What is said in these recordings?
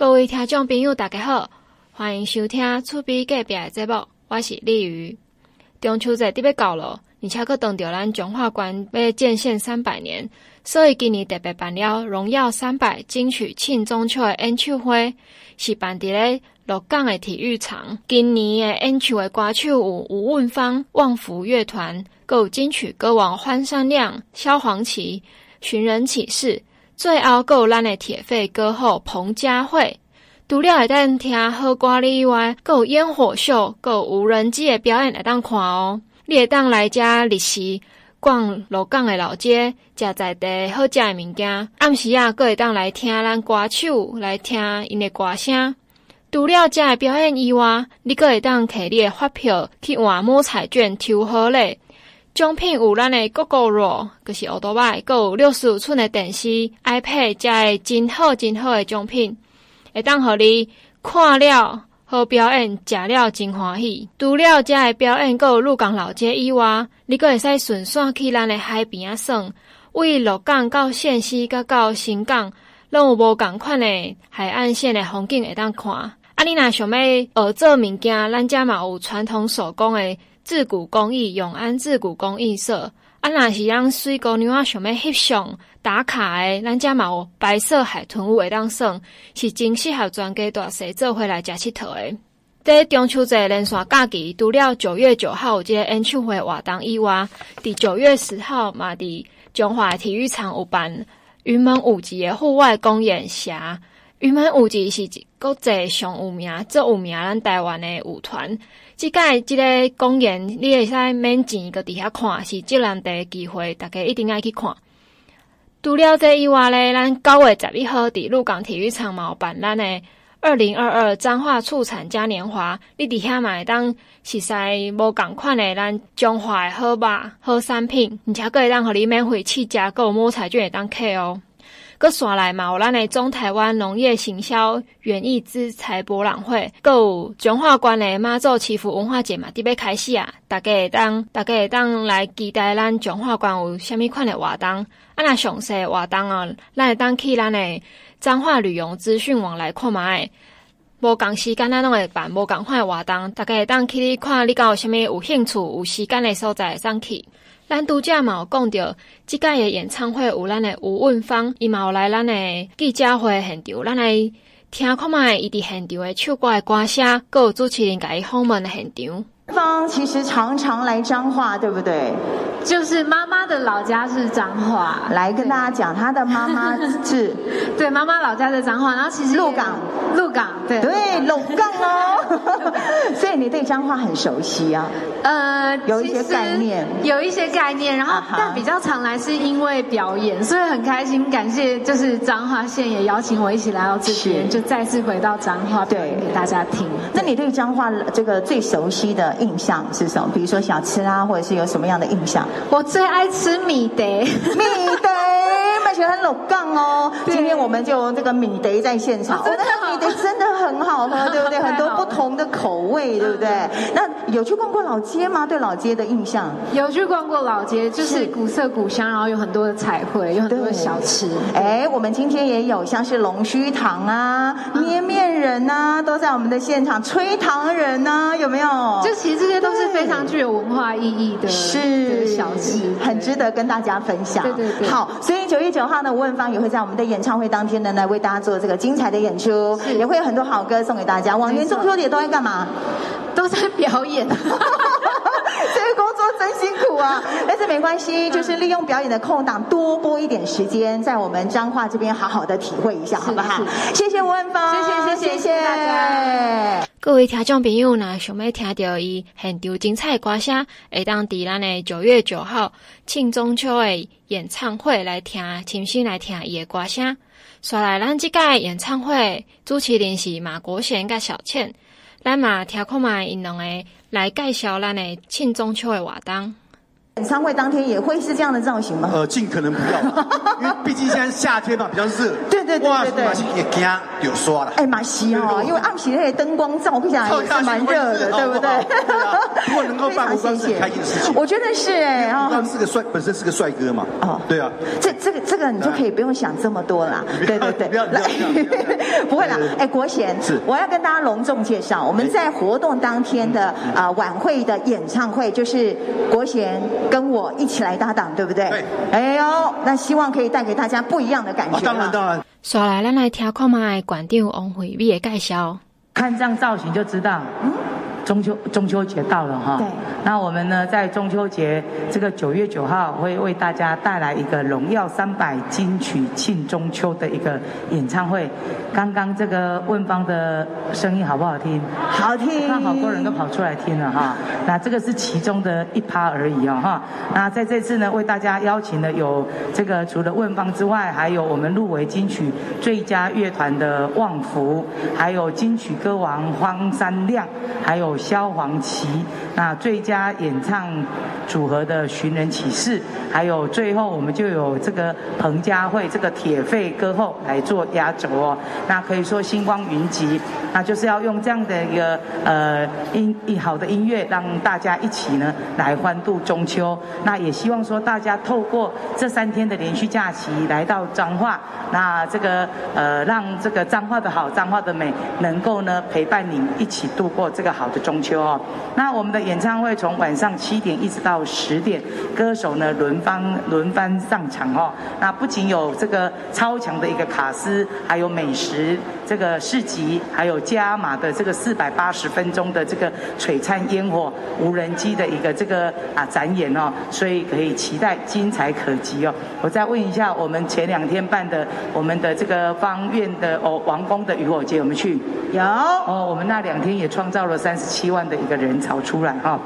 各位听众朋友，大家好，欢迎收听厝边隔壁的节目，我是丽瑜。中秋节特别到了，而且阁等着咱中华关要建县三百年，所以今年特别办了荣耀三百金曲庆中秋的演唱会，是办伫咧鹿港的体育场。今年的演唱的歌手有吴汶芳、旺福乐团，阁有金曲歌王欢山亮、萧煌奇、寻人启事。最后，阁有咱的铁肺歌后彭佳慧。除了会当听好歌以外，阁有烟火秀，阁有无人机的表演会当看哦。你会当来遮日时逛鹿港的老街，食在地好食的物件。暗时啊，阁会当来听咱歌手来听因的歌声。除了遮的表演以外，你阁会当摕你的发票去换摸彩券抽好礼。奖品有咱的 Gogoro，就是欧多拜，阁有六十五寸的电视、iPad，加个真好真好的奖品，会当互你看了好表演，食了真欢喜。除了遮个表演，阁有鹿港老街以外，你阁会使顺线去咱的海边啊，耍。为鹿港到县西，甲到新港，拢有无共款的海岸线的风景会当看。啊，你若想要学做物件，咱遮嘛有传统手工的。自古工艺永安自古工艺社，啊，若是让水姑娘啊想要翕相打卡的，咱家嘛有白色海豚舞会当耍，是真适合全家大细做伙来食佚佗的。在中秋节连续假期，除了九月九号有这个演唱会活动以外，伫九月十号嘛，伫中华体育场有办云门舞集的户外公演霞。云门舞集是国际上有名、最有名咱台湾的舞团。即届即个公演，你会使免钱搁伫遐看，是最难得机会，大家一定爱去看。除了这以外咧，咱九月十一号伫鹿港体育场嘛有办咱的二零二二彰化畜产嘉年华，你伫遐嘛会当试试无共款的咱中华的好肉、好产品，而且搁会当互你免费试食，搁有摸彩券会当客哦。搁刷来嘛，有咱的中台湾农业行销园艺资材博览会，搁有中华关的妈祖祈福文化节嘛，伫要开始啊！大家会当，大家会当来期待咱彰化关有虾米款的活动。啊，那详细活动哦，咱会当去咱的彰化旅游资讯网来看卖。无共时间咱拢会办无共款的活动，大家会当去看，你敢有虾米有兴趣、有时间的所在，上去。咱拄则嘛有讲着，即届诶演唱会有咱诶吴汶芳，伊嘛有来咱诶记者会现场，咱来听看卖伊伫现场诶唱歌诶歌声，阁有主持人甲伊访问诶现场。芳其实常常来彰化，对不对？就是妈妈的老家是彰化，来跟大家讲，她的妈妈是，对，妈妈老家在彰化，然后其实鹿港，鹿港，对，对，鹿港哦，所以你对彰化很熟悉啊？呃，有一些概念，有一些概念，然后、uh -huh. 但比较常来是因为表演，所以很开心，感谢就是彰化县也邀请我一起来到这边，就再次回到彰化表演给大家听。那你对彰化这个最熟悉的？印象是什么？比如说小吃啊，或者是有什么样的印象？我最爱吃米德，米德，蛮喜欢鹿港哦。今天我们就这个米德在现场，德真的很好喝，对不对？很多不同的口味，对不对？那有去逛过老街吗？对老街的印象？有去逛过老街，就是古色古香，然后有很多的彩绘，有很多的小吃。哎，我们今天也有像是龙须糖啊、捏面人啊，都在我们的现场。吹糖人啊，有没有？就。其实这些都是非常具有文化意义的，是小吃，很值得跟大家分享。对对对。好，所以九月九号呢，吴文芳也会在我们的演唱会当天呢，来为大家做这个精彩的演出，也会有很多好歌送给大家。往年中秋节都在干嘛？都在表演。这个工作真辛苦啊，但是没关系，就是利用表演的空档多播一点时间，在我们彰化这边好好的体会一下，好不好？谢谢吴汶芳，谢谢谢谢谢谢大家。各位听众朋友呢，想要听到伊很丢精彩的歌声，会当伫咱的九月九号庆中秋的演唱会来听，亲身来听伊的歌声。刷来咱即届演唱会主持人是马国贤甲小倩，咱嘛听看卖因两个来介绍咱的庆中秋诶活动。演唱会当天也会是这样的造型吗？呃，尽可能不要，因为毕竟现在夏天嘛，比较热。对对对对对。也惊有刷了。哎，马西哦，因为暗喜那个灯光照会下来也是蛮热的，对不对？如果能够办过关是开心的事情。我觉得是哎，然后是个帅，本身是个帅哥嘛。哦，对啊。这这个这个你就可以不用想这么多啦。对对对。不要不要不会啦。哎，国贤，是我要跟大家隆重介绍，我们在活动当天的啊晚会的演唱会，就是国贤跟我一起来搭档，对不对？对。哎呦，那希望可以带给大家不一样的感觉。当然当然。说来，咱来听看卖馆长王惠美的介绍。看这样造型就知道，嗯。中秋中秋节到了哈，对，那我们呢在中秋节这个九月九号会为大家带来一个荣耀三百金曲庆中秋的一个演唱会。刚刚这个问方的声音好不好听？好听，看好多人都跑出来听了哈。那这个是其中的一趴而已哦哈。那在这次呢为大家邀请的有这个除了问方之外，还有我们入围金曲最佳乐团的旺福，还有金曲歌王荒山亮，还有。萧煌奇，那最佳演唱组合的寻人启事，还有最后我们就有这个彭佳慧这个铁肺歌后来做压轴哦，那可以说星光云集，那就是要用这样的一个呃音一好的音乐，让大家一起呢来欢度中秋。那也希望说大家透过这三天的连续假期来到彰化，那这个呃让这个彰化的好，彰化的美，能够呢陪伴你一起度过这个好的中。秋哦，那我们的演唱会从晚上七点一直到十点，歌手呢轮番轮番上场哦。那不仅有这个超强的一个卡司，还有美食这个市集，还有加码的这个四百八十分钟的这个璀璨烟火、无人机的一个这个啊展演哦，所以可以期待精彩可期哦。我再问一下，我们前两天办的我们的这个方院的哦王宫的渔火节，我们去有哦，我们那两天也创造了三十七。万的一个人潮出来哈。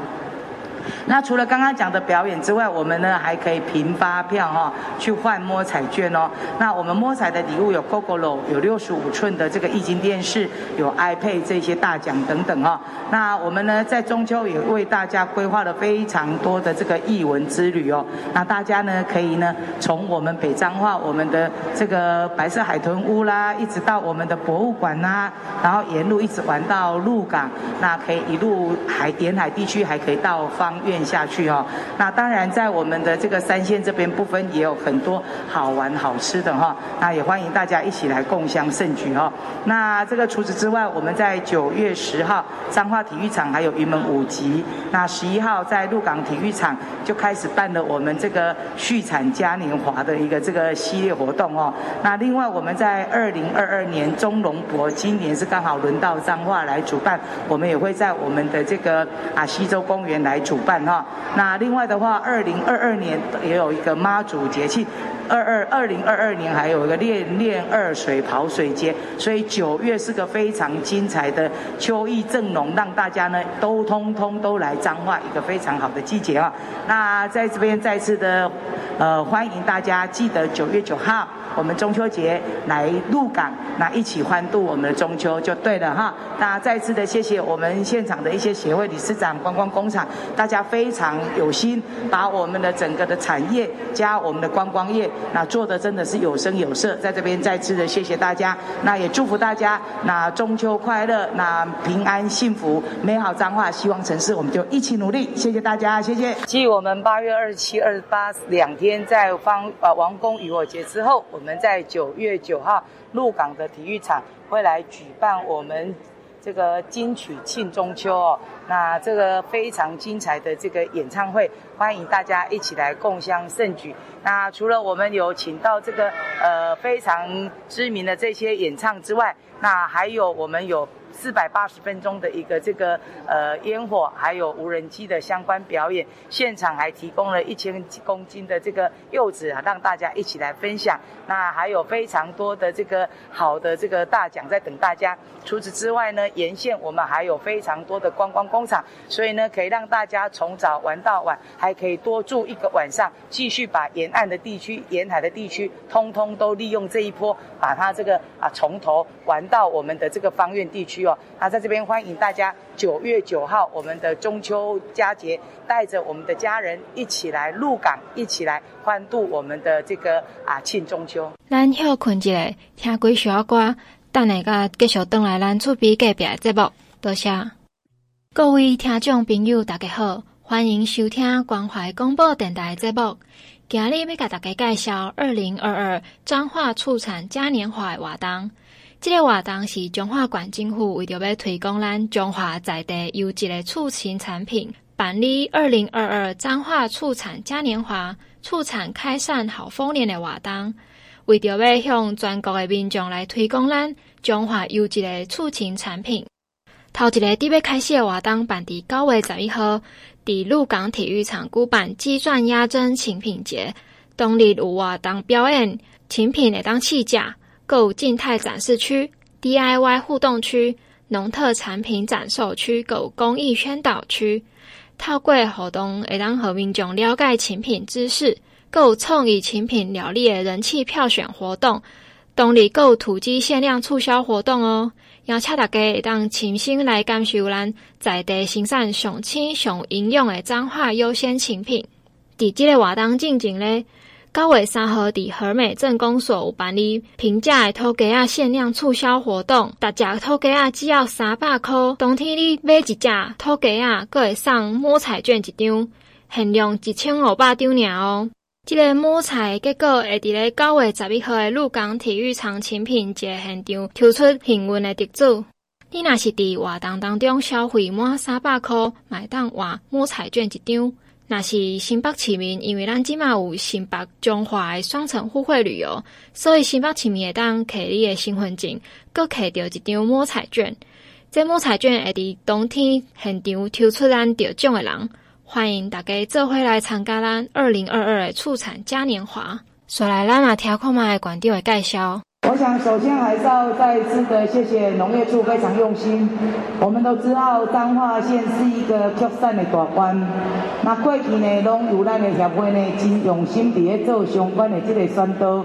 那除了刚刚讲的表演之外，我们呢还可以凭发票哈去换摸彩券哦。那我们摸彩的礼物有 Gogoro，有六十五寸的这个液晶电视，有 iPad 这些大奖等等哦。那我们呢在中秋也为大家规划了非常多的这个艺文之旅哦。那大家呢可以呢从我们北彰化我们的这个白色海豚屋啦，一直到我们的博物馆呐，然后沿路一直玩到鹿港，那可以一路海沿海地区还可以到芳苑下去哦，那当然在我们的这个三线这边部分也有很多好玩好吃的哈，那也欢迎大家一起来共襄盛举哦。那这个除此之外，我们在九月十号彰化体育场还有云门舞集，那十一号在鹿港体育场就开始办了我们这个续产嘉年华的一个这个系列活动哦。那另外我们在二零二二年中龙博今年是刚好轮到彰化来主办，我们也会在我们的这个啊西洲公园来主办哈，那另外的话，二零二二年也有一个妈祖节庆，二二二零二二年还有一个练练二水跑水节，所以九月是个非常精彩的秋意正浓，让大家呢都通通都来彰化一个非常好的季节啊。那在这边再次的呃欢迎大家，记得九月九号。我们中秋节来鹿港，那一起欢度我们的中秋就对了哈。那再次的谢谢我们现场的一些协会理事长、观光工厂，大家非常有心，把我们的整个的产业加我们的观光业，那做的真的是有声有色。在这边再次的谢谢大家，那也祝福大家，那中秋快乐，那平安幸福，美好彰化，希望城市，我们就一起努力。谢谢大家，谢谢。继我们八月二十七、二十八两天在方呃王宫渔火节之后，我我们在九月九号鹿港的体育场会来举办我们这个金曲庆中秋哦，那这个非常精彩的这个演唱会，欢迎大家一起来共襄盛举。那除了我们有请到这个呃非常知名的这些演唱之外，那还有我们有。四百八十分钟的一个这个呃烟火，还有无人机的相关表演，现场还提供了一千公斤的这个柚子啊，让大家一起来分享。那还有非常多的这个好的这个大奖在等大家。除此之外呢，沿线我们还有非常多的观光工厂，所以呢可以让大家从早玩到晚，还可以多住一个晚上，继续把沿岸的地区、沿海的地区，通通都利用这一波，把它这个啊从头玩到我们的这个芳苑地区。趣哦。那在这边欢迎大家九月九号我们的中秋佳节，带着我们的家人一起来鹿港，一起来欢度我们的这个啊庆中秋。咱休困一下，听几首歌，等下个继续转来咱厝边隔壁的节目。多谢各位听众朋友，大家好，欢迎收听关怀广播电台节目。今日要甲大家介绍二零二二彰化畜产嘉年华的活动。这个活动是彰化县政府为着要推广咱彰化在地优质的畜禽产品，办理二零二二彰化畜产嘉年华畜产开善好丰年的活动，为着要向全国的民众来推广咱彰化优质的畜禽产品。头一个伫要开始的活动办伫九月十一号。伫鹿港体育场举办鸡饌鸭胗亲品节，当日有活动表演，亲品会当试食，阁有静态展示区、DIY 互动区、农特产品展售区，阁有公益宣导区。透过活动会当和民众了解亲品知识，购有创意亲品料理的人气票选活动。当日阁有土鸡限量促销活动哦。邀请大家会当亲身来感受咱在地生产上轻上营养的彰化优鲜亲品。伫即个活动进前咧，九月三号伫和美镇公所有办理平价的土鸡仔限量促销活动，逐只土鸡仔只要三百块。当天你买一只土鸡仔，阁会送摸彩券一张，限量一千五百张尔哦。这个摸彩结果会伫咧九月十一号的鹿港体育场亲品节现场抽出幸运的得主。你若是伫活动当中消费满三百块，买当换摸彩券一张。若是新北市民，因为咱即马有新北彰化的双层互惠旅游，所以新北市民会当摕你的身份证，阁摕到一张摸彩券。这摸彩券会伫当天现场抽出咱得奖的人。欢迎大家做回来参加咱二零二二的畜产嘉年华。说来，咱也听看卖馆长的介绍。我想首先还是要再次的谢谢农业处非常用心。我们都知道彰化县是一个扩散的大关，那过去呢，拢有咱的协会呢，真用心伫咧做相关的这个宣导。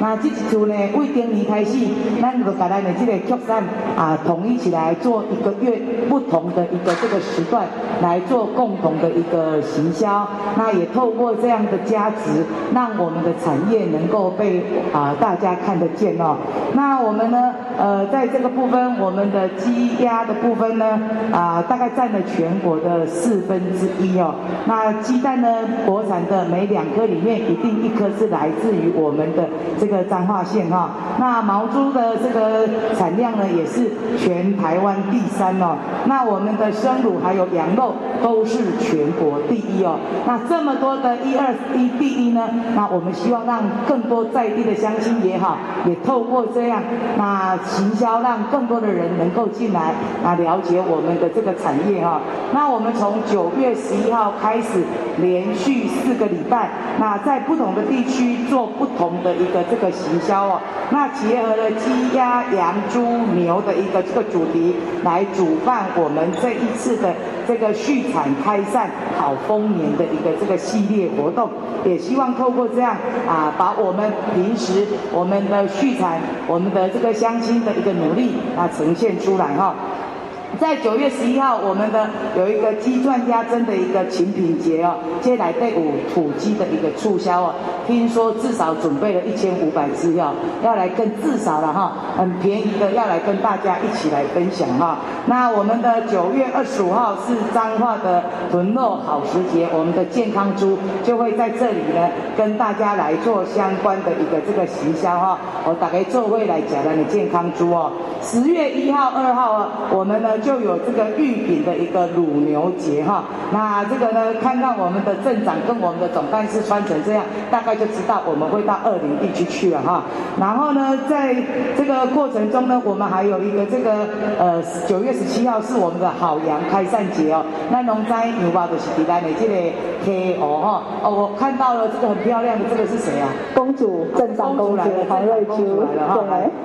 那这一次呢，为今年开始，咱就把咱的这个扩散啊统一起来做一个月不同的一个这个时段来做共同的一个行销。那也透过这样的加值，让我们的产业能够被啊大家看得见。哦，那我们呢？呃，在这个部分，我们的鸡鸭的部分呢，啊、大概占了全国的四分之一哦。那鸡蛋呢，国产的每两颗里面一定一颗是来自于我们的这个彰化县哈、哦。那毛猪的这个产量呢，也是全台湾第三哦。那我们的生乳还有羊肉都是全国第一哦。那这么多的一二一第一呢，那我们希望让更多在地的乡亲也好，也。透过这样，那行销让更多的人能够进来啊，了解我们的这个产业哈。那我们从九月十一号开始，连续四个礼拜，那在不同的地区做不同的一个这个行销哦。那结合了鸡、鸭、羊、猪、牛的一个这个主题，来主办我们这一次的这个续产开善好丰年的一个这个系列活动。也希望透过这样啊，把我们平时我们的续产，我们的这个相亲的一个努力啊，呈现出来哈。在九月十一号，我们的有一个鸡饌鸭胗的一个亲品节哦，接下来队伍土鸡的一个促销哦，听说至少准备了一千五百只哦，要来跟至少了哈，很便宜的要来跟大家一起来分享哈。那我们的九月二十五号是彰化的豚肉好时节，我们的健康猪就会在这里呢跟大家来做相关的一个这个行销哈。我大概做会来讲的健康猪哦，十月一号、二号我们呢。就有这个玉品的一个乳牛节哈，那这个呢，看到我们的镇长跟我们的总干事穿成这样，大概就知道我们会到二林地区去了哈。然后呢，在这个过程中呢，我们还有一个这个呃九月十七号是我们的好羊开善节哦。那农灾牛包的是第来的这个 K O 哈哦，我看到了这个很漂亮的这个是谁啊？公主镇长公主黄瑞秋来了哈，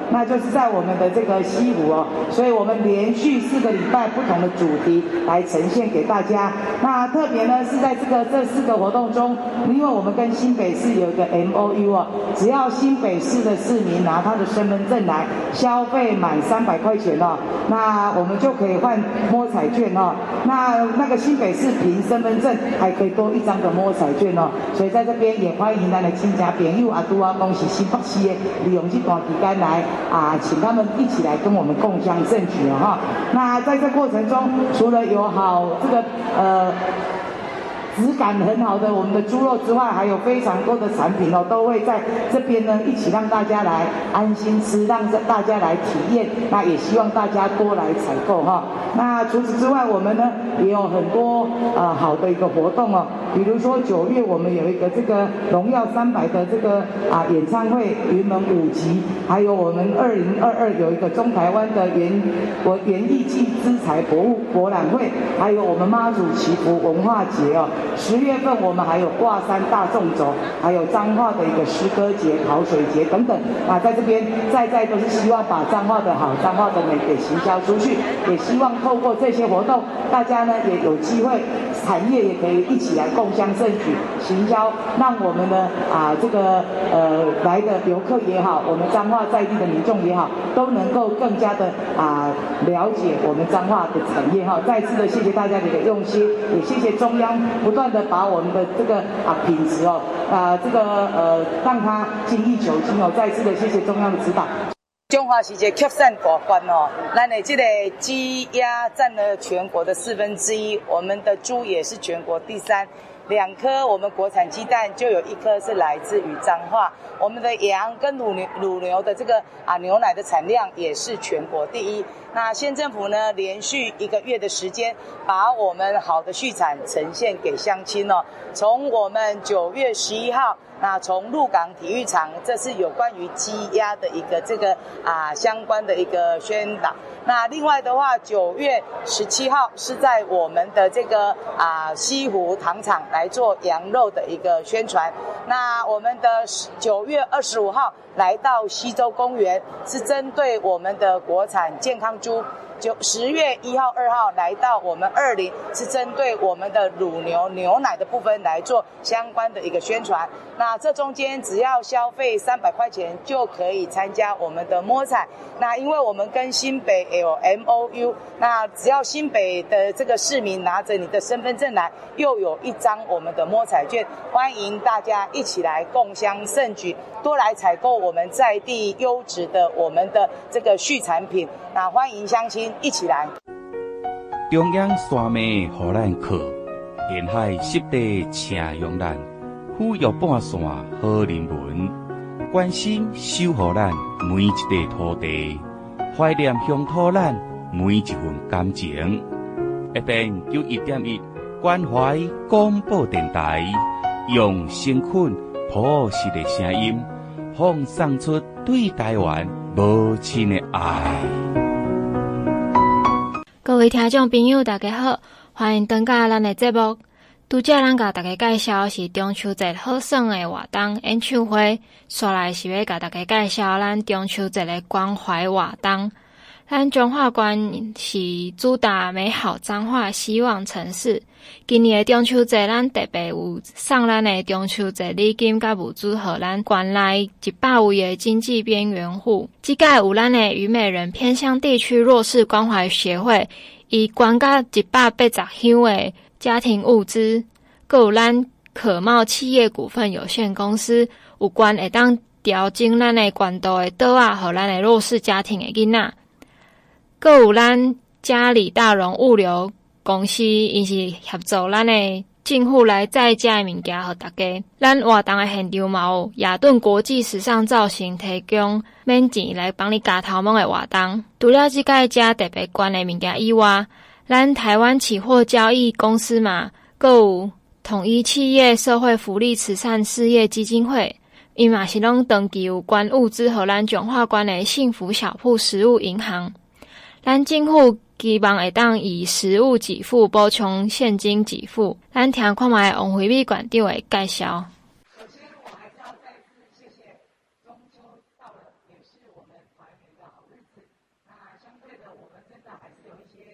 那就是在我们的这个西湖哦，所以我们连续是。个礼拜不同的主题来呈现给大家。那特别呢是在这个这四个活动中，因为我们跟新北市有一个 MOU 哦，只要新北市的市民拿他的身份证来消费满三百块钱哦，那我们就可以换摸彩券哦。那那个新北市凭身份证还可以多一张的摸彩券哦。所以在这边也欢迎咱的亲家朋友阿杜啊恭喜新北市的利用这段时间来啊，请他们一起来跟我们共享盛举哦哈。那在这过程中，除了有好这个呃。质感很好的我们的猪肉之外，还有非常多的产品哦，都会在这边呢一起让大家来安心吃，让大家来体验。那也希望大家多来采购哈。那除此之外，我们呢也有很多呃好的一个活动哦，比如说九月我们有一个这个荣耀三百的这个啊演唱会云门舞集，还有我们二零二二有一个中台湾的园国园艺暨资材博物博览会，还有我们妈祖祈福文化节哦。十月份我们还有挂山大纵走，还有彰化的一个诗歌节、考水节等等啊，在这边在在都是希望把彰化的好、彰化的美给行销出去，也希望透过这些活动，大家呢也有机会，产业也可以一起来共襄盛举，行销，让我们的啊这个呃来的游客也好，我们彰化在地的民众也好，都能够更加的啊了解我们彰化的产业哈。再次的谢谢大家的一个用心，也谢谢中央不断的把我们的这个啊品质哦啊这个呃让它精益求精哦。再次的谢谢中央的指导。中华是一个畜产大国哦，咱的这个鸡鸭占了全国的四分之一，我们的猪也是全国第三。两颗我们国产鸡蛋就有一颗是来自于彰化，我们的羊跟乳牛乳牛的这个啊牛奶的产量也是全国第一。那县政府呢，连续一个月的时间，把我们好的畜产呈现给乡亲哦。从我们九月十一号，那从鹿港体育场，这是有关于鸡鸭的一个这个啊相关的一个宣导。那另外的话，九月十七号是在我们的这个啊西湖糖厂来做羊肉的一个宣传。那我们的九月二十五号来到西洲公园，是针对我们的国产健康猪。九十月一号、二号来到我们二零，是针对我们的乳牛牛奶的部分来做相关的一个宣传。那这中间只要消费三百块钱就可以参加我们的摸彩。那因为我们跟新北有 MOU，那只要新北的这个市民拿着你的身份证来，又有一张我们的摸彩券，欢迎大家一起来共襄盛举，多来采购我们在地优质的我们的这个畜产品。那欢迎乡亲。一起来。中央山脉予咱靠，沿海湿地请用咱，富裕半山好人文，关心守护咱每一块土地，怀念乡土咱每一份感情。FM 九一点一关怀广播电台，用心困朴实的声音，放送出对台湾无尽的爱。各位听众朋友，大家好，欢迎登加咱的节目。拄则咱甲大家介绍是中秋节好耍的活动演唱会，刷来是要甲大家介绍咱中秋节的关怀活动。咱彰化县是主打美好彰化希望城市。今年的中秋节，咱特别有送咱的中秋节礼金甲物资，予咱县内一百位的经济边缘户。即个有咱的虞美人偏乡地区弱势关怀协会，以捐甲一百八十箱的家庭物资。阁有咱可茂企业股份有限公司，有关会当调整咱的管道的桌仔，予咱的弱势家庭的囡仔。阁有咱嘉里大荣物流公司，因是协助咱的进户来载家的物件，互大家。咱活动的现场嘛有雅顿国际时尚造型提供免钱来帮你夹头毛的活动。除了这个家特别关的物件以外，咱台湾期货交易公司嘛，阁有统一企业社会福利慈善事业基金会，伊嘛是拢登记有关物资，和咱转化关的幸福小铺食物银行。咱政府希望会当以实物给付补充现金给付。咱听看卖王惠美馆长的介绍。首先，我还是要再次谢谢中秋到了，也是我们团圆的好日子。那相对的，我们真的还是有一些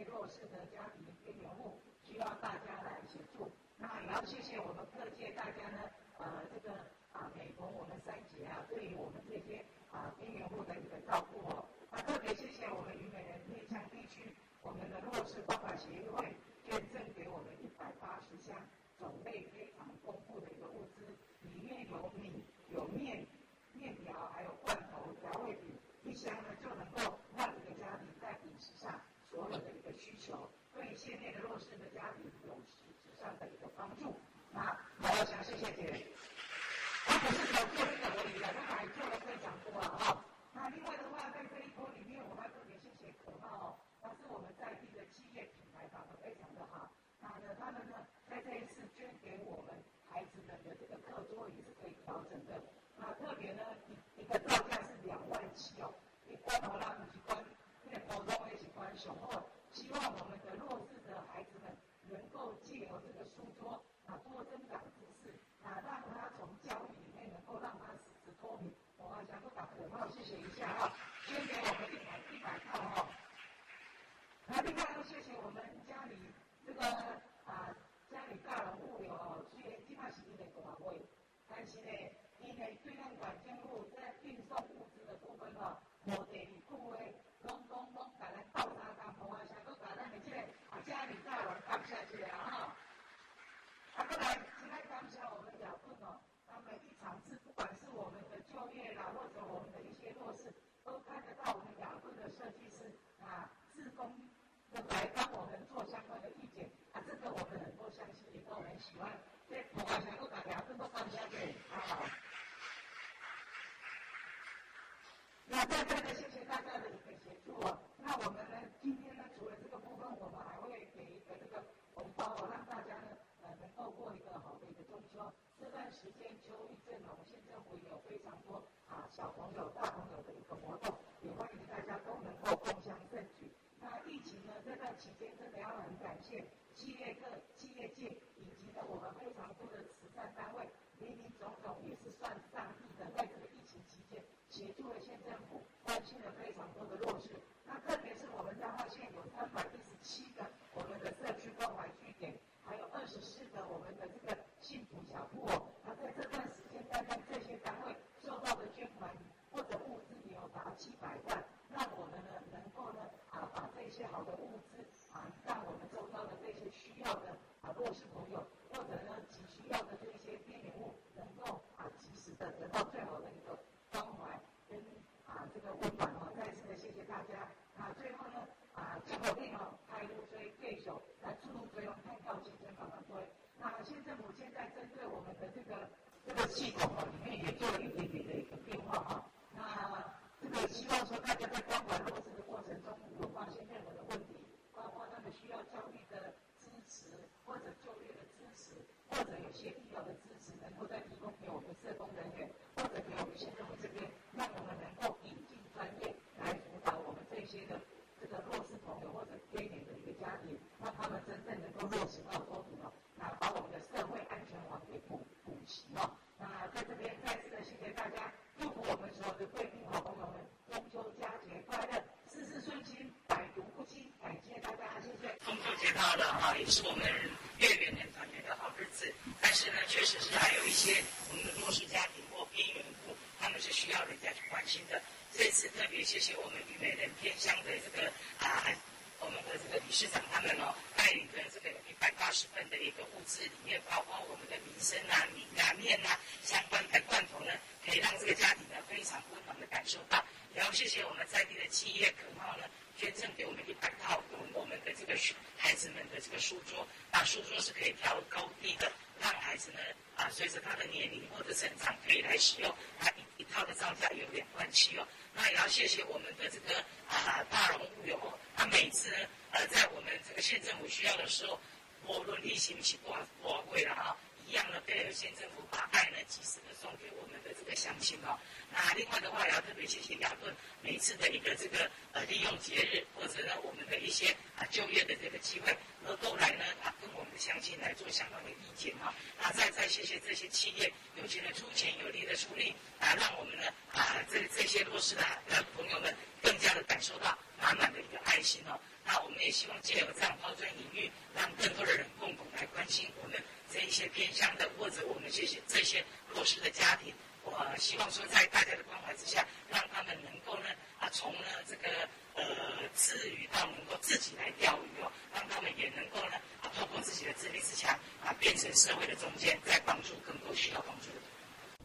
谢谢我们各界大家呢，呃，这个啊，每逢我们三节啊，对于我们这些啊边缘户的一个照顾哦，啊，特别谢谢我们于美人偏乡地区我们的弱势关怀协会捐赠给我们一百八十箱种类非常丰富的一个物资，里面有米、有面、面条，还有罐头、调味品，一箱呢就能够让一个家庭在饮食上所有的一个需求，对县内的弱势的家庭有实质上的一个帮助。那我要想谢谢姐。他不是只做这个而已的，他还做了非常多了哈。那另外的话，在这一波里面，我还特别谢谢可茂哦，他是我们在地的企业品牌打得非常的好。那呢，他们呢，在这一次捐给我们孩子们的这个课桌椅是可以调整的。那特别呢，一一个造价是两万七哦，一关好了，一关，那个活动也是关雄厚。希望我们的弱势的孩子们能够借由这个书桌啊，多增长知识啊，让他从教育里面能够让他实质脱贫。我还想说把可茂谢谢一下啊，捐给我们一百一百套哈。那另外要谢谢我们家里这个啊，家里大人物有哦，虽然基本是一个大会，但是呢，因为对咱管建路在运送物资的部分哈，无第二句话。拢拢拢，把咱倒沙干婆啊，想讲把咱的这个啊家里大人感谢起来哈。啊，过来，现在感谢我们亚顿哦，他每一场次，不管是我们的就业啦，或者我们的一些弱势，都看得到我们亚顿的设计师啊，志工的来帮我们做相关的意见啊，这个我们很多乡亲也都很喜欢。这婆啊，想讲把亚顿都放下去，好好。那再再的谢谢大家的一个协助哦。那我们呢，今天呢，除了这个部分，我们还会给一个这个红包哦，让大家呢，呃，能够过一个好的一个中秋。这段时间秋意正浓，县政府也有非常多啊小朋友、大朋友的一个活动，也欢迎大家都能够共襄盛举。那疫情呢，这段期间真的要很感谢企业各企业界以及呢我们非常多的慈善单位，林林总总也是算上亿的，在这个疫情期间。协助了县政府，关心了非常多的弱势。那特别是我们彰化县有三百一十七个我们的社区关怀据点，还有二十四个我们的这个幸福小铺哦。那在这段时间，刚刚这些单位受到的捐款或者物资也有达七百万，让我们呢能够呢啊把这些好的物资啊，让我们周遭的这些需要的啊弱势朋友，或者呢急需要的这些边缘物，能够啊及时的得到最好的一个。关怀跟啊这个温暖哦，再次的谢谢大家。啊，最后呢啊，最后令哦，开路追对手来出路追，看到前程慢慢追。那县政府现在针对我们的这个这个系统哦，里面也做了一点点的一个变化哈。那这个希望说大家在关怀弱势的过程中，不发现任何的问题，包括他们需要教育的支持，或者就业的支持，或者有些医疗的支持，能够再提供给我们社工人员。或者给我们县政府这边，让我们能够引进专业来辅导我们这些的这个弱势朋友或者边缘的一个家庭，让他们真正能够落实到脱贫哦，那把我们的社会安全网给补补齐哦。那在这边再次的谢谢大家，祝福我们所有的贵宾好朋友们中秋佳节快乐，事事顺心，百毒不侵。感谢大家，谢谢。中秋节到了哈，也是我们月圆人团圆的好日子，但是呢，确实是还有一些我们的弱势家庭或。边缘户，他们是需要人家去关心的。这次特别谢谢我们于美人偏乡的这个啊，我们的这个理事长他们哦，带领的这个一百八十份的一个物资里面，包括我们的米生啊、米啊、面啊相关的罐头呢，可以让这个家庭呢非常温暖的感受到。然后谢谢我们在地的企业可靠呢，捐赠给我们一百套我们的这个孩子们的这个书桌，那书桌是可以调高低的。让孩子呢啊，随着他的年龄或者成长可以来使用。他一一套的造价有两万七哦。那也要谢谢我们的这个啊大龙物流，他每次呢呃在我们这个县政府需要的时候，无论利息不起多少多少贵了啊。一样的，配合县政府把爱呢及时的送给我们的这个乡亲哦。那另外的话，也要特别谢谢雅顿每次的一个这个呃利用节日或者呢我们的一些啊就业的这个机会，而都来呢啊跟我们的乡亲来做相关的意见哈。那再再谢谢这些企业有钱的出钱，有力的出力啊，让我们呢啊这这些弱势的朋友们更加的感受到满满的一个爱心哦。那我们也希望借由这样抛砖引玉，让更多的人共同来关心我们这一些。偏乡的，或者我们这些这些弱势的家庭，我希望说在大家的关怀之下，让他们能够呢啊从呢这个呃自渔到能够自己来钓鱼哦，让他们也能够呢啊透过自己的自立自强啊变成社会的中坚，在帮助更多需要帮助的。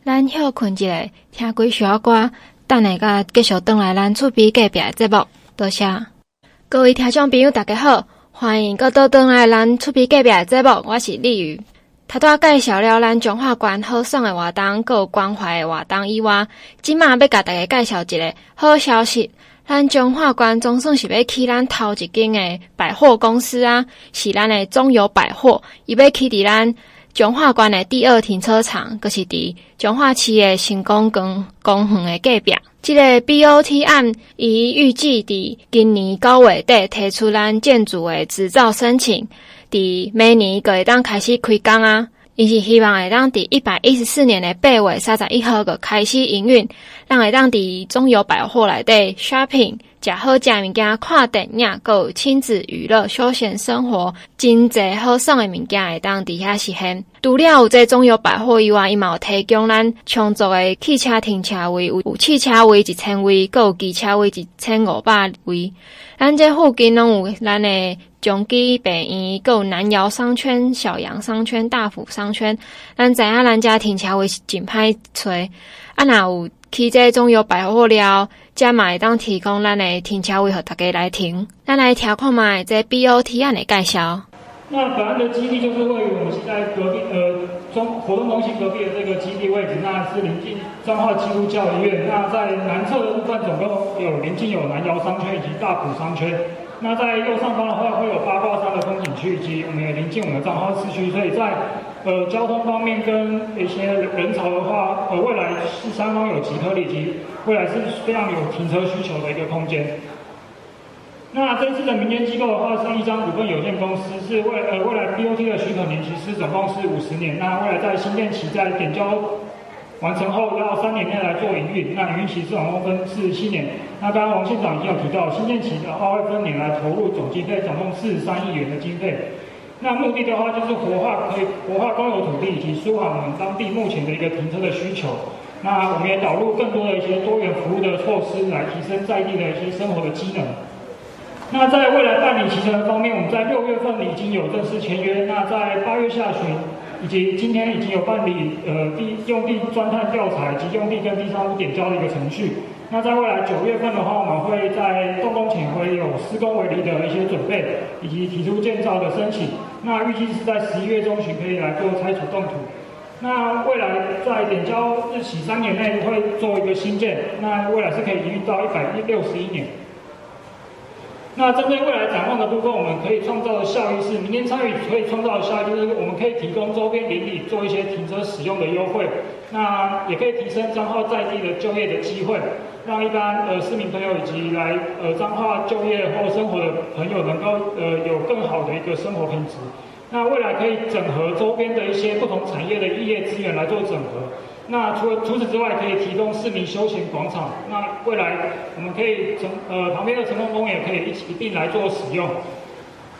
咱休困一下，听几首歌，等下个继续登来咱厝边隔壁的节目，多谢各位听众朋友，大家好。欢迎各位登来咱厝边隔壁的节目，我是丽宇。他都介绍了咱彰化县好爽的活动，各有关怀的活动以外，今麦要甲大家介绍一个好消息。咱彰化县总算是要起咱头一间的百货公司啊，是咱的中友百货，伊要起伫咱彰化县的第二停车场，阁是伫彰化市的成功公公园的隔壁。这个 BOT 案，伊预计伫今年九月底提出咱建筑的执照申请，伫每年个会当开始开工啊。伊是希望会当伫一百一十四年的八月三十一号个开始营运，让会当伫中油百货内底 shopping。食好食物件、看电影，阁有亲子娱乐、休闲生活，真侪好耍的物件会当伫遐实现。除了有这中友百货以外，伊嘛有提供咱充足的汽车停车位，有汽车位一千位，阁有机车位一千五百位。咱这附近拢有咱的中基北医，阁有南窑商圈、小杨商圈、大福商圈。咱知影咱家停车位是真歹找，啊，若有去这中有百货了。加买当提供咱的停车位和大家来停，咱来调看卖这 BOT 案的介绍。那本案的基地就是位于我们现在隔壁呃中活动中心隔壁的这个基地位置，那是临近彰化基督教医院。那在南侧的部分总共有临近有南窑商圈以及大埔商圈。那在右上方的话会有八卦山的风景区，以及我们也临近我们的彰化市区，所以在呃，交通方面跟一些人潮的话，呃，未来是三方有集合以及未来是非常有停车需求的一个空间。那这次的民间机构的话，是一张股份有限公司，是未呃未来 BOT 的许可年期是总共是五十年。那未来在新店期在点交完成后，要三年内来做营运。那营运期总共分四十七年。那刚刚王县长已经有提到，新店期的话会分年来投入总经费总共四十三亿元的经费。那目的的话，就是活化可以活化公有土地，以及舒缓我们当地目前的一个停车的需求。那我们也导入更多的一些多元服务的措施，来提升在地的一些生活的机能。那在未来办理期程的方面，我们在六月份已经有正式签约。那在八月下旬，以及今天已经有办理呃地用地钻探调查以及用地跟地上物点交的一个程序。那在未来九月份的话，我们会在动工前会有施工为例的一些准备，以及提出建造的申请。那预计是在十一月中旬可以来做拆除动土。那未来在点交日起三年内会做一个新建，那未来是可以营运到一百六十一年。那针对未来展望的部分，我们可以创造的效益是，民间参与可以创造的效益就是，我们可以提供周边邻里做一些停车使用的优惠，那也可以提升彰化在地的就业的机会，让一般呃市民朋友以及来呃彰化就业或生活的朋友能够呃有更好的一个生活品质。那未来可以整合周边的一些不同产业的异业资源来做整合。那除了除此之外，可以提供市民休闲广场。那未来我们可以从呃旁边的成功公园可以一起一并来做使用。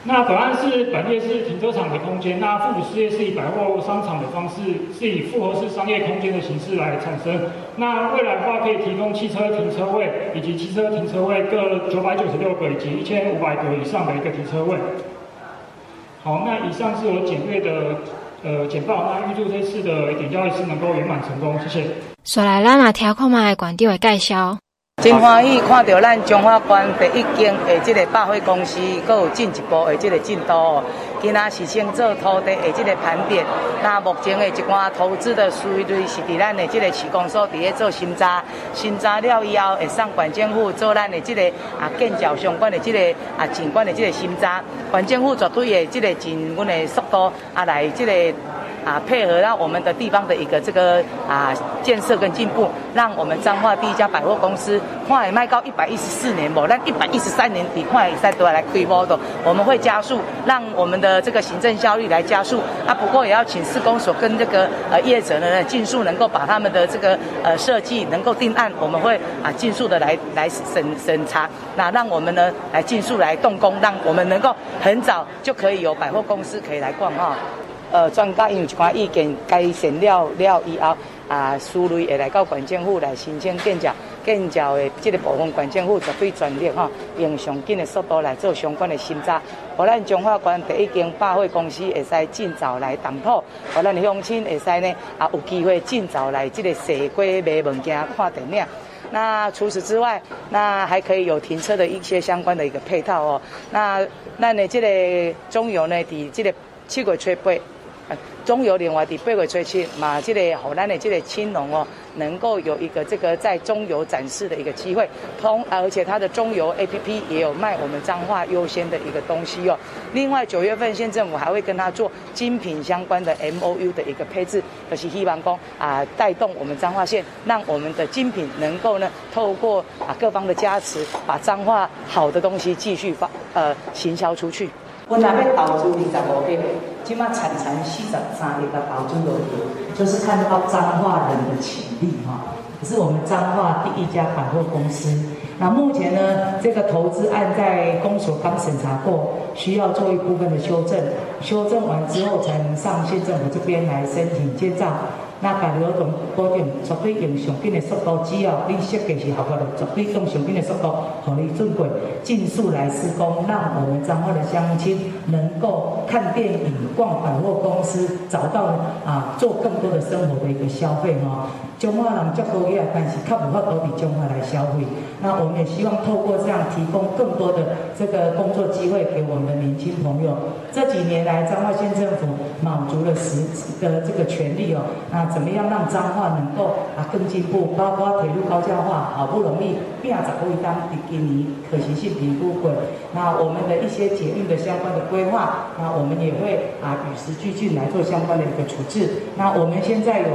那本案是本业是停车场的空间，那附属事业是以百货商场的方式，是以复合式商业空间的形式来产生。那未来的话可以提供汽车停车位以及汽车停车位各九百九十六个以及一千五百个以上的一个停车位。好，那以上是我简略的。呃，简报，那预祝这次的点交仪式能够圆满成功，谢谢。所来，咱也听看卖馆长的介绍。真欢喜看到咱中华关第一间的这个百货公司，阁有进一步的这个进度。今仔是先做土地的这个盘点，那目前的一寡投资的思维是伫咱的这个市公所伫咧做审查，审查了以后会送县政府做咱的这个啊建造相关的这个啊景观的这个审查，县政府绝对的这个尽阮的速度啊来这个。啊，配合到我们的地方的一个这个啊建设跟进步，让我们彰化第一家百货公司快卖到一百一十四年某，那一百一十三年底快再都要来开幕的，我们会加速，让我们的这个行政效率来加速。啊，不过也要请施工所跟这个呃业者呢，尽速能够把他们的这个呃设计能够定案，我们会啊尽速的来来审审查，那让我们呢来尽速来动工，让我们能够很早就可以有百货公司可以来逛哈。呃专家因有一款意见改善了了以后，啊，苏瑞会来到县政府来申请建造。建造的这个部分，县政府绝对全力哈，用上紧的速度来做相关的审查。和咱中华关第一间百货公司会使尽早来动土，和咱的乡亲会使呢啊有机会尽早来这个踅街买物件、看电影。那除此之外，那还可以有停车的一些相关的一个配套哦。那那呢，这个中油呢，伫这个七月初八。中油另外的八月初七，嘛，这个荷兰的这个青农哦，能够有一个这个在中油展示的一个机会，同而且它的中油 APP 也有卖我们彰化优先的一个东西哦。另外九月份县政府还会跟他做精品相关的 MOU 的一个配置，就是希望讲啊带动我们彰化县，让我们的精品能够呢透过啊各方的加持，把彰化好的东西继续发呃行销出去。我那边投资二十五亿，起码产产四十三亿的投资落去，就是看到彰化人的潜力哈。可是我们彰化第一家百货公司，那目前呢，这个投资案在公所刚审查过，需要做一部分的修正，修正完之后才能上县政府这边来申请建造。那甲流动保证绝对用上紧的速度，只要你设计是合格的，绝对用上紧的速度，互你准备，尽速来施工，让我们彰化的乡亲能够看电影、逛百货公司，找到啊做更多的生活的一个消费哈。彰化人较高雅，但是较无法度比彰化来消费。那我们也希望透过这样提供更多的这个工作机会给我们的年轻朋友。这几年来，彰化县政府满足了实的这个权利哦，那怎么样让彰化能够啊更进步？包括铁路高架化，好不容易变十几当的给你可行性评估过，那我们的一些捷运的相关的规划，那我们也会啊与时俱进来做相关的一个处置。那我们现在有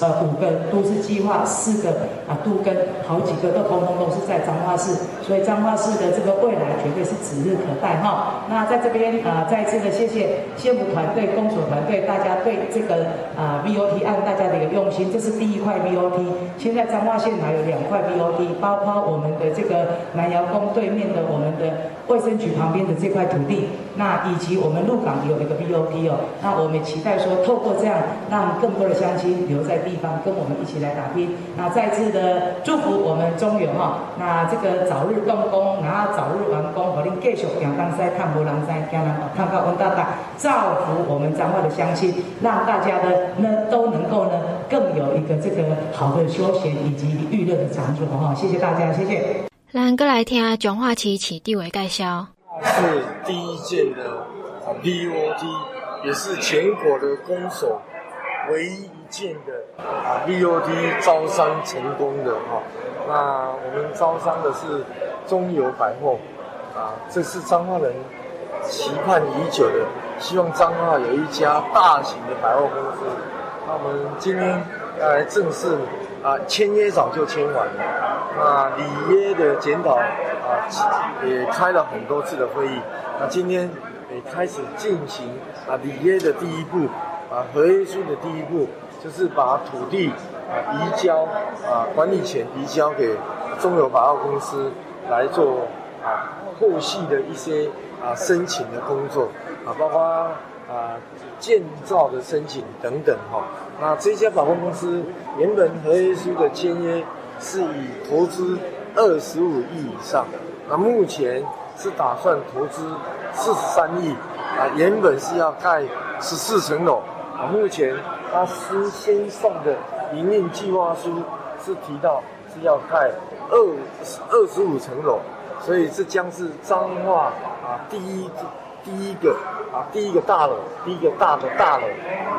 呃五个都市。计划四个啊，都跟好几个都通通都是在彰化市，所以彰化市的这个未来绝对是指日可待哈。那在这边啊，再一次的谢谢县府团队、公所团队，大家对这个啊 BOT 案大家的一个用心，这是第一块 BOT。现在彰化县还有两块 BOT，包括我们的这个南窑宫对面的我们的卫生局旁边的这块土地，那以及我们鹿港有一个 BOP 哦。那我们期待说，透过这样，让更多的乡亲留在地方，跟我们一起来。打拼，那再次的祝福我们中油哈，那这个早日动工，然后早日完工，和您继续行东西，看无人知，行人看到温大大，造福我们彰化的乡亲，让大家呢呢都能够呢更有一个这个好的休闲以及娱乐的场所哈，谢谢大家，谢谢。咱过来听彰化市市长的介绍，是第一届的 BOT，也是全国的公所唯一。一件的啊，BOT 招商成功的哈，那我们招商的是中油百货啊，这是彰化人期盼已久的，希望彰化有一家大型的百货公司。那我们今天要来正式啊，签约早就签完了，那里约的检讨啊，也开了很多次的会议，那今天也开始进行啊履约的第一步啊，合约书的第一步。就是把土地啊移交啊管理权移交给中油百货公司来做啊后续的一些啊申请的工作啊，包括啊建造的申请等等哈。那这家百货公司原本合约书的签约是以投资二十五亿以上，那目前是打算投资四十三亿啊，原本是要盖十四层楼啊，目前。他事先上的营运计划书是提到是要盖二二十五层楼，所以这将是彰化啊第一第一个啊第一个大楼，第一个大的大楼，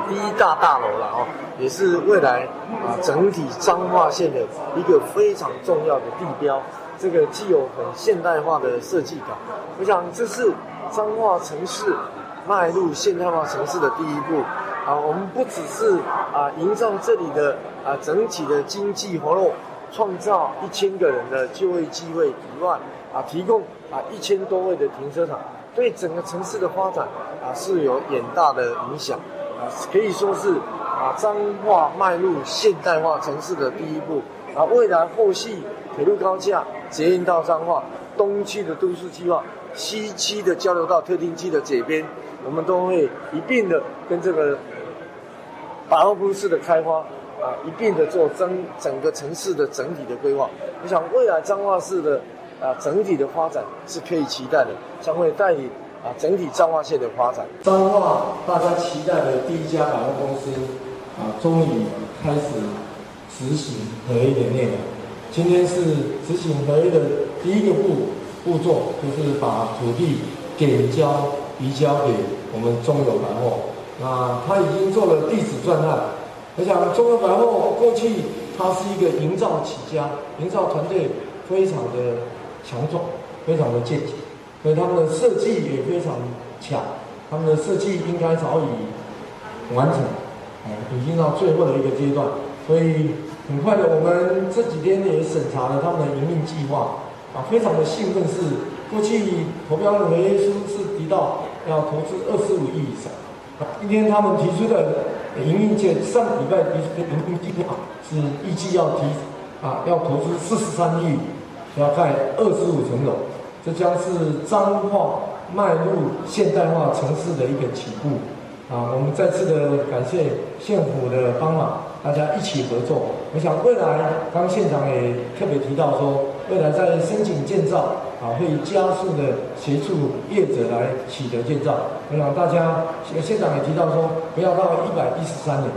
第一大大楼了哦，也是未来啊整体彰化县的一个非常重要的地标。这个既有很现代化的设计感，我想这是彰化城市迈入现代化城市的第一步。啊，我们不只是啊营造这里的啊整体的经济活络，创造一千个人的就业机会以外，啊提供啊一千多位的停车场，对整个城市的发展啊是有远大的影响，啊可以说是啊彰化迈入现代化城市的第一步，啊未来后续铁路高架捷运到彰化，东区的都市计划、西区的交流道、特定区的解编，我们都会一并的跟这个百货公司的开发啊，一并的做整整个城市的整体的规划。我想未来彰化市的啊整体的发展是可以期待的，将会带领啊整体彰化县的发展。彰化大家期待的第一家百货公司啊，终于开始执行合一的内容。今天是执行合一的第一个步步骤，就是把土地给交移交给我们中友百货。那他已经做了地址专案。我想中友百货过去它是一个营造起家，营造团队非常的强壮，非常的健全，所以他们的设计也非常强。他们的设计应该早已完成，已经到最后的一个阶段，所以。很快的，我们这几天也审查了他们的营运计划，啊，非常的兴奋。是过去投标的合约书是提到要投资二十五亿以上，今天他们提出的营运计上礼拜提出的营运计划是预计要提啊，要投资四十三亿，要盖二十五层楼，这将是彰化迈入现代化城市的一个起步。啊，我们再次的感谢县府的帮忙。大家一起合作，我想未来，刚县长也特别提到说，未来在申请建造啊，会加速的协助业者来取得建造。我想大家，县长也提到说，不要到一百一十三年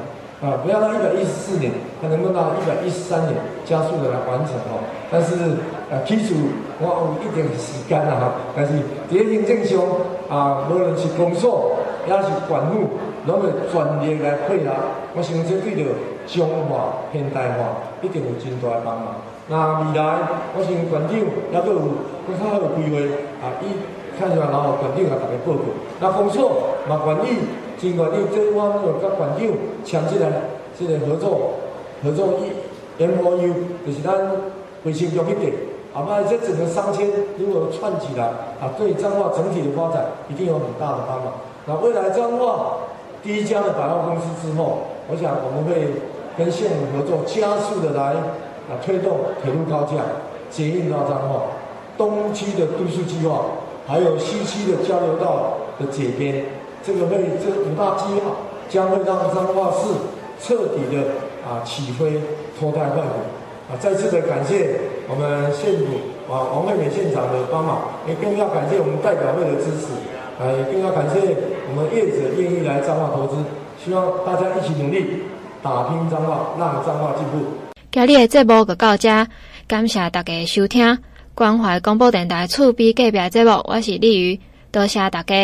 啊，不要到一百一十四年，他能够到一百一十三年加速的来完成哦。但是啊，基础我有一定时间了哈，但是第一行政上啊，无论是工作也是管务，拢会全力来配合，我相信对着。彰化现代化一定有真大的帮忙。那未来，我想县长也都有更较好的规划啊，伊看起来然后县长也大家报告。那工作嘛，愿意真愿意，这我们有跟县长签这个这个合作合作一 M O U，就是咱卫生局那边，啊，那这整个商圈如果串起来啊，对彰化整体的发展一定有很大的帮忙。那未来彰化第一家的百货公司之后，我想我们会。跟县府合作，加速的来啊推动铁路高架捷运到彰化，东区的都市计划，还有西区的交流道的解编，这个会这五大计划将会让彰化市彻底的啊起飞脱胎换骨啊！再次的感谢我们县府啊王惠美县长的帮忙，也更要感谢我们代表会的支持，啊也更要感谢我们业者愿意来彰化投资，希望大家一起努力。打拼彰化，让彰化进步。今日的节目就到这，感谢大家收听关怀广播电台厝边隔壁节目，我是丽瑜，多谢大家。